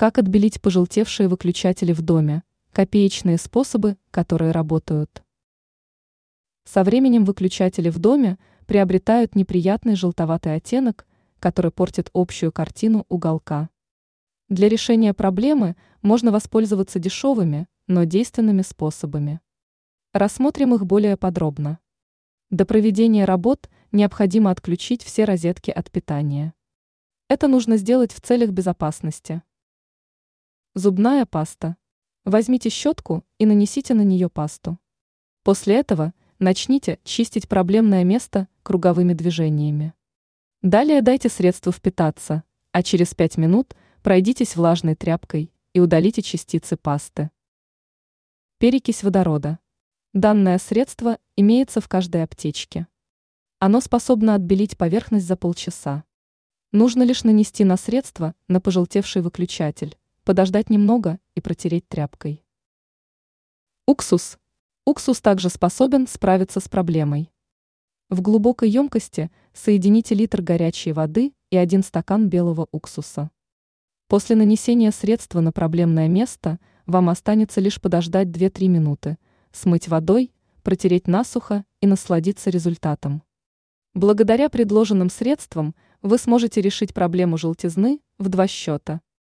Как отбелить пожелтевшие выключатели в доме? Копеечные способы, которые работают. Со временем выключатели в доме приобретают неприятный желтоватый оттенок, который портит общую картину уголка. Для решения проблемы можно воспользоваться дешевыми, но действенными способами. Рассмотрим их более подробно. До проведения работ необходимо отключить все розетки от питания. Это нужно сделать в целях безопасности. Зубная паста. Возьмите щетку и нанесите на нее пасту. После этого начните чистить проблемное место круговыми движениями. Далее дайте средству впитаться, а через 5 минут пройдитесь влажной тряпкой и удалите частицы пасты. Перекись водорода. Данное средство имеется в каждой аптечке. Оно способно отбелить поверхность за полчаса. Нужно лишь нанести на средство на пожелтевший выключатель подождать немного и протереть тряпкой. Уксус. Уксус также способен справиться с проблемой. В глубокой емкости соедините литр горячей воды и один стакан белого уксуса. После нанесения средства на проблемное место вам останется лишь подождать 2-3 минуты, смыть водой, протереть насухо и насладиться результатом. Благодаря предложенным средствам вы сможете решить проблему желтизны в два счета.